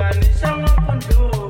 organisme pun dulu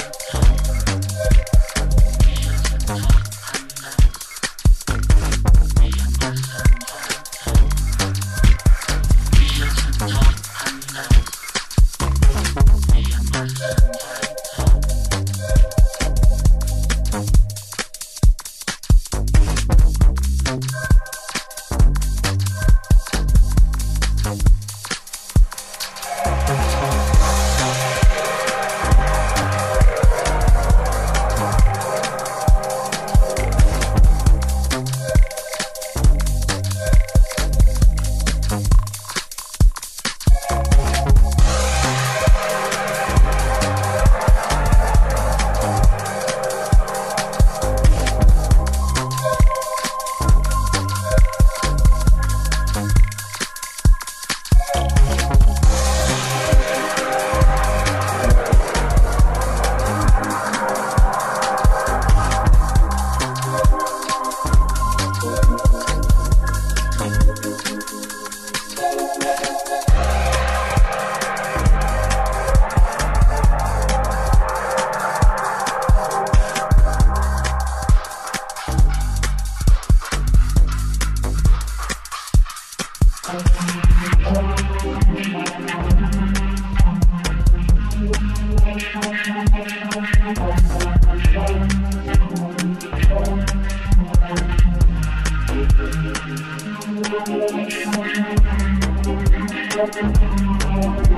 Thank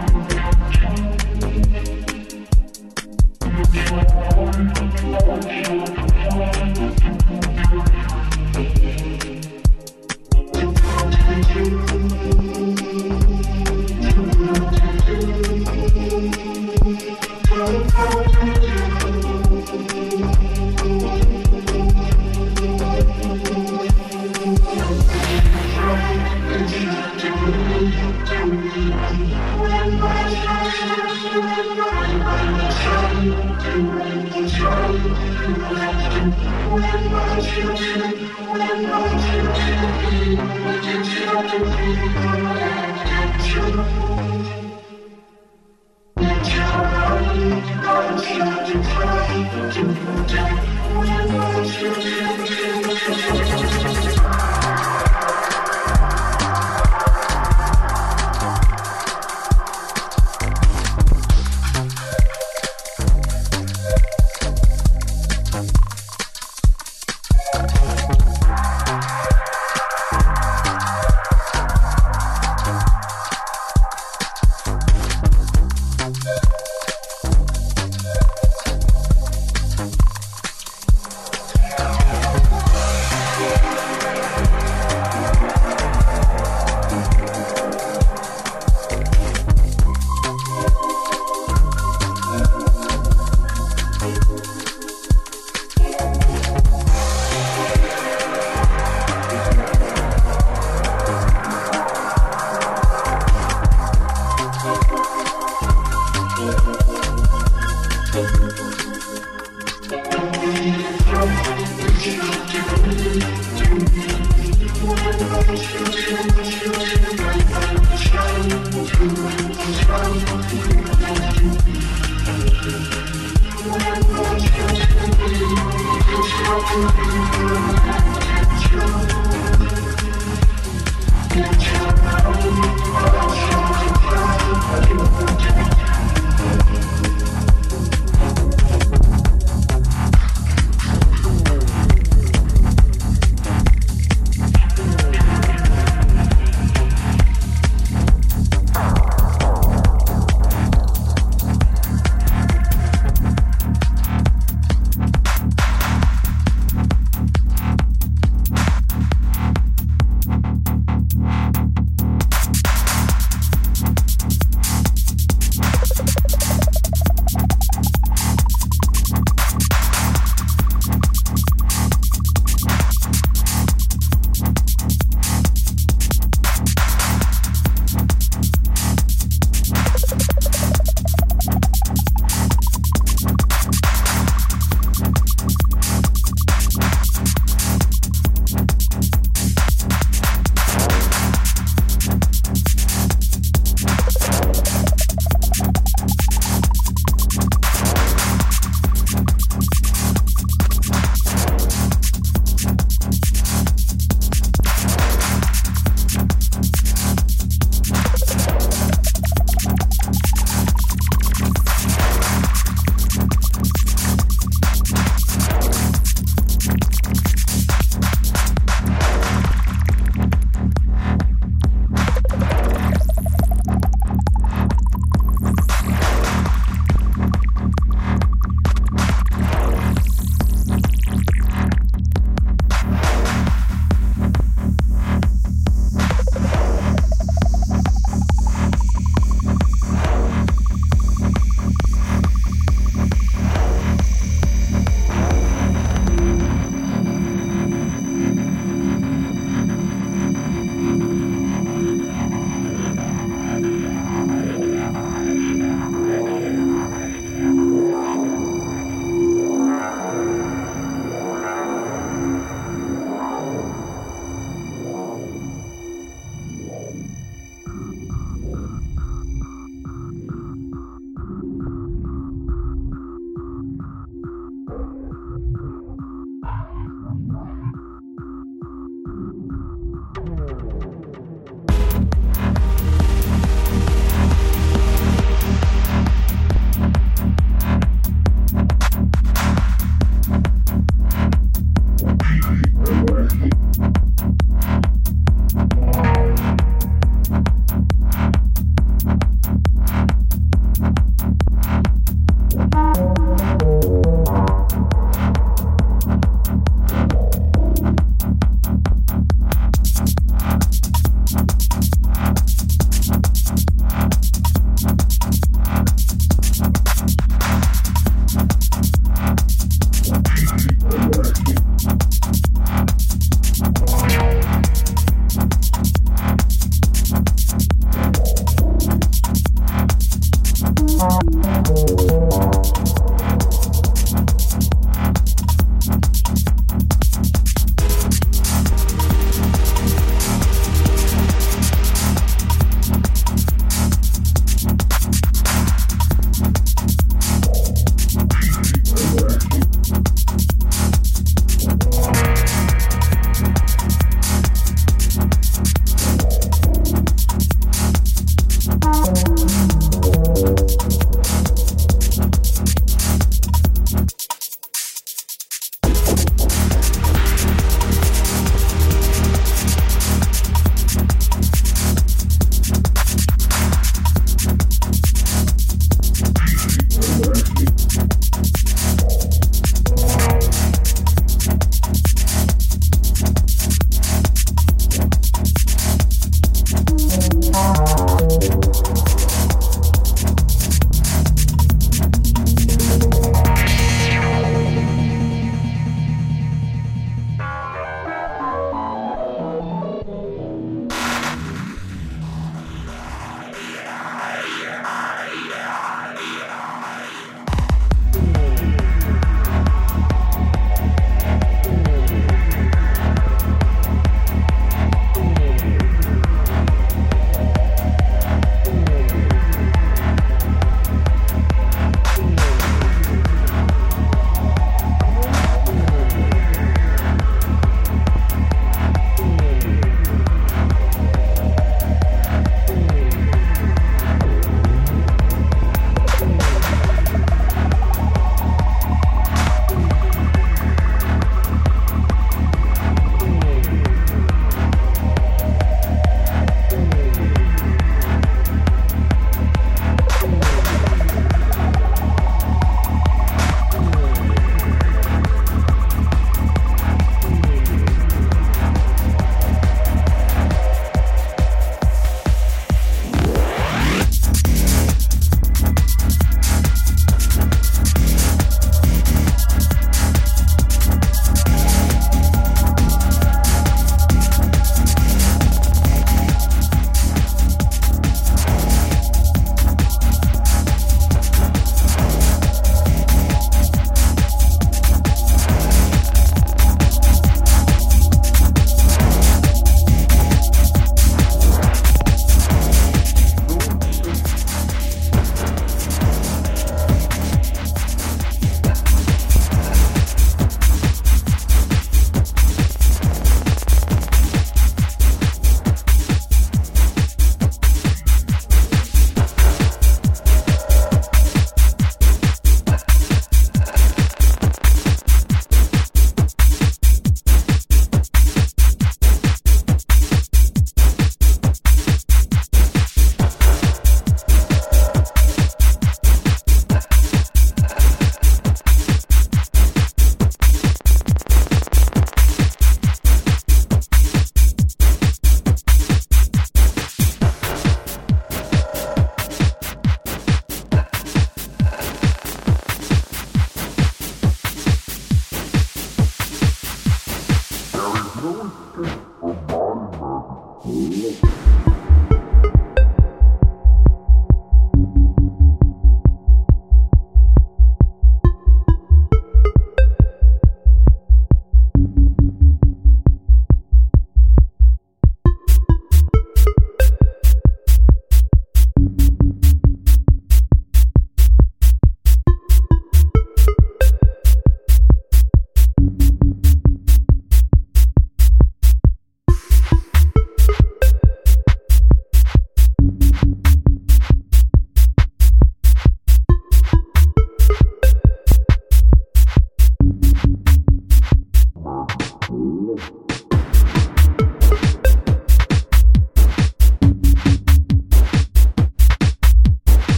you. Bye.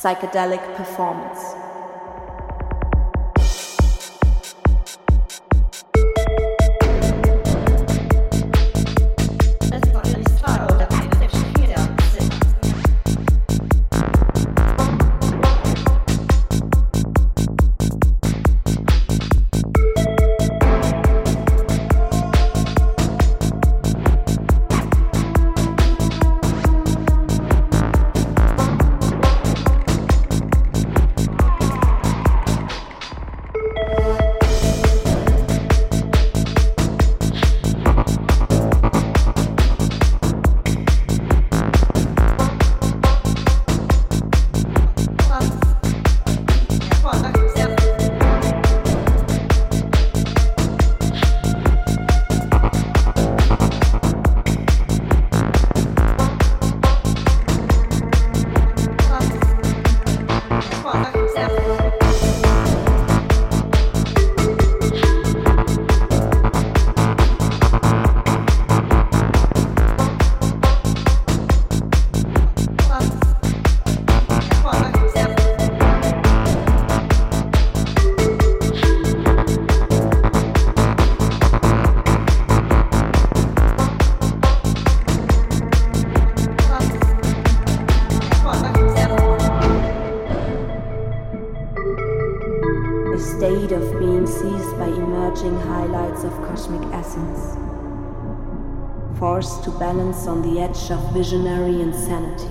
psychedelic performance. To balance on the edge of visionary insanity.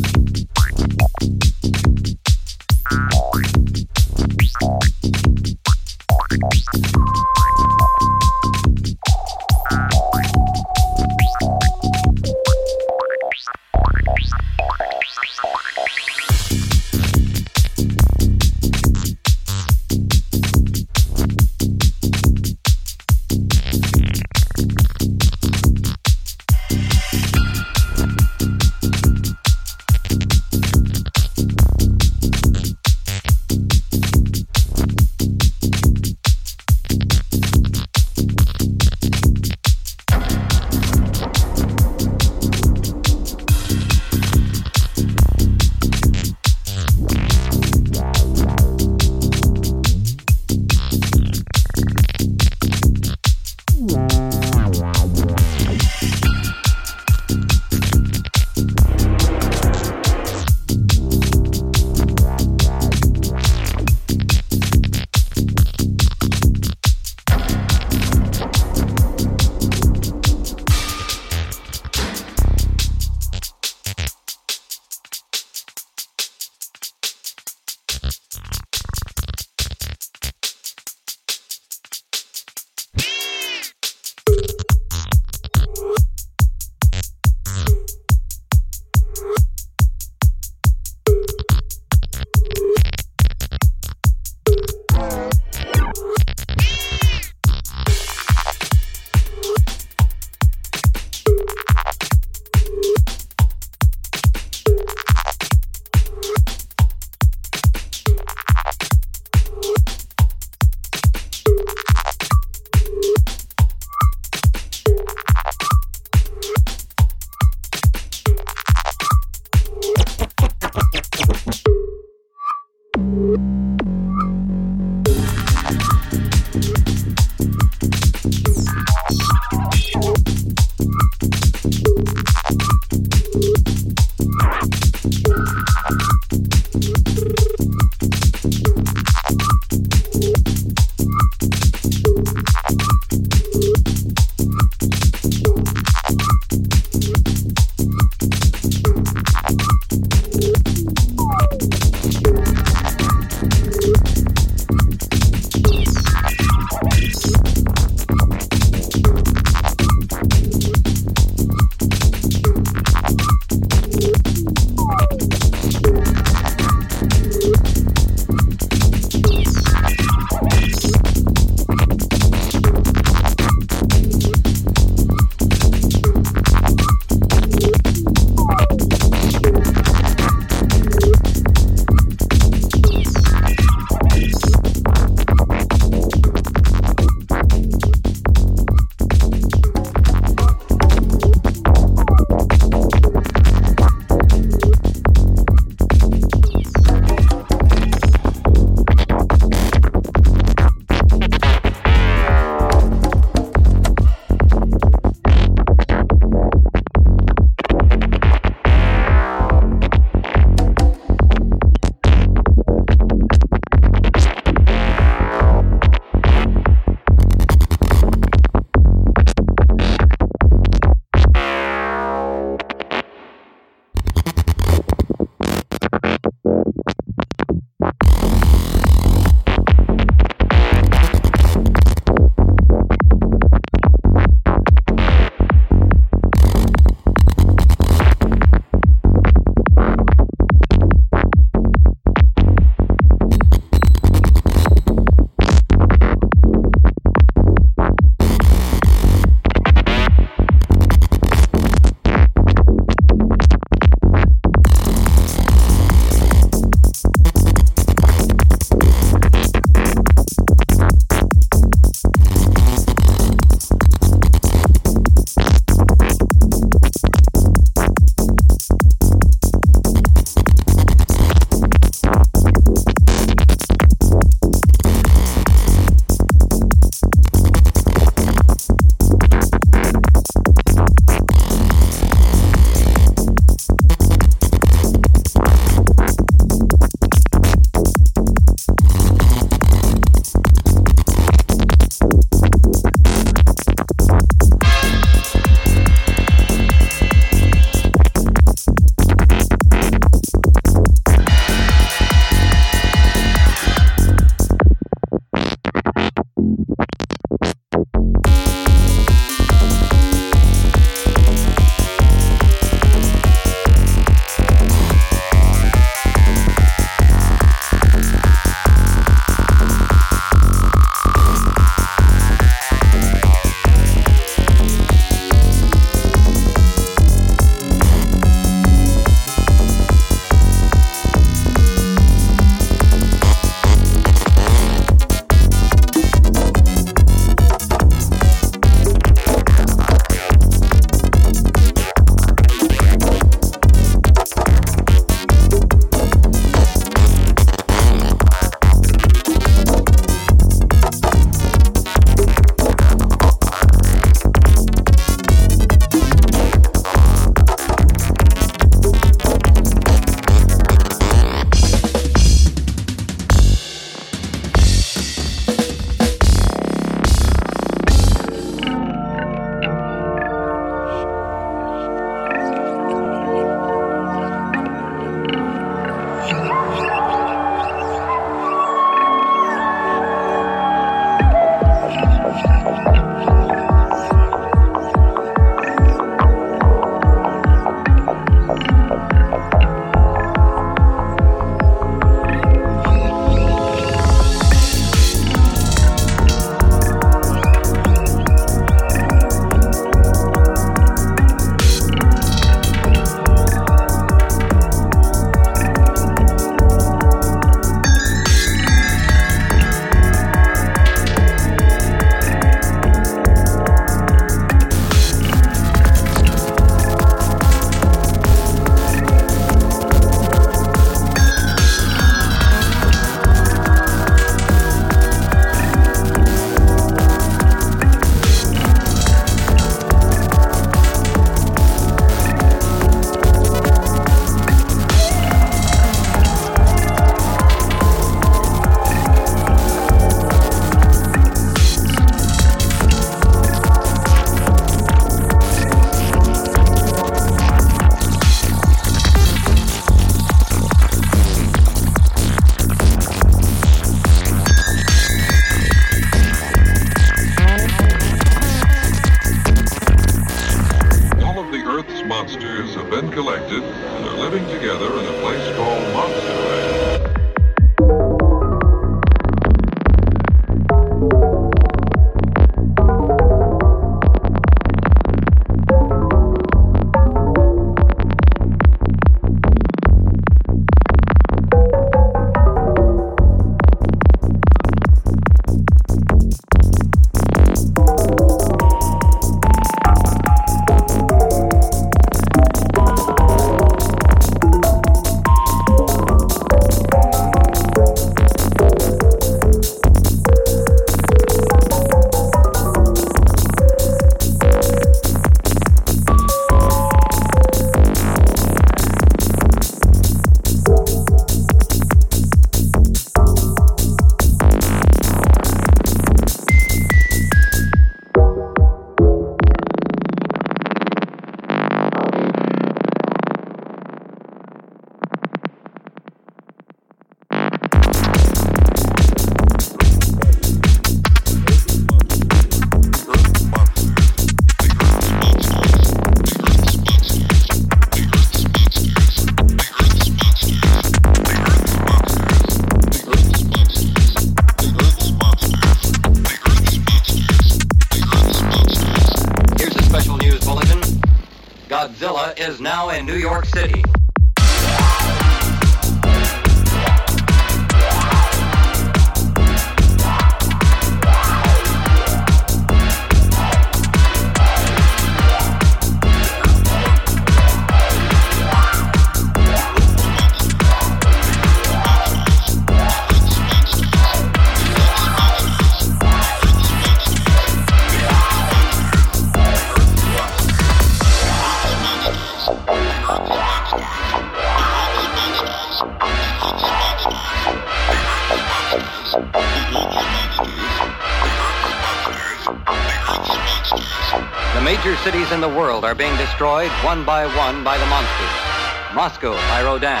Destroyed one by one by the monsters. Moscow by Rodan,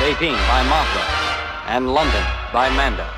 Beijing by Mothra, and London by Manda.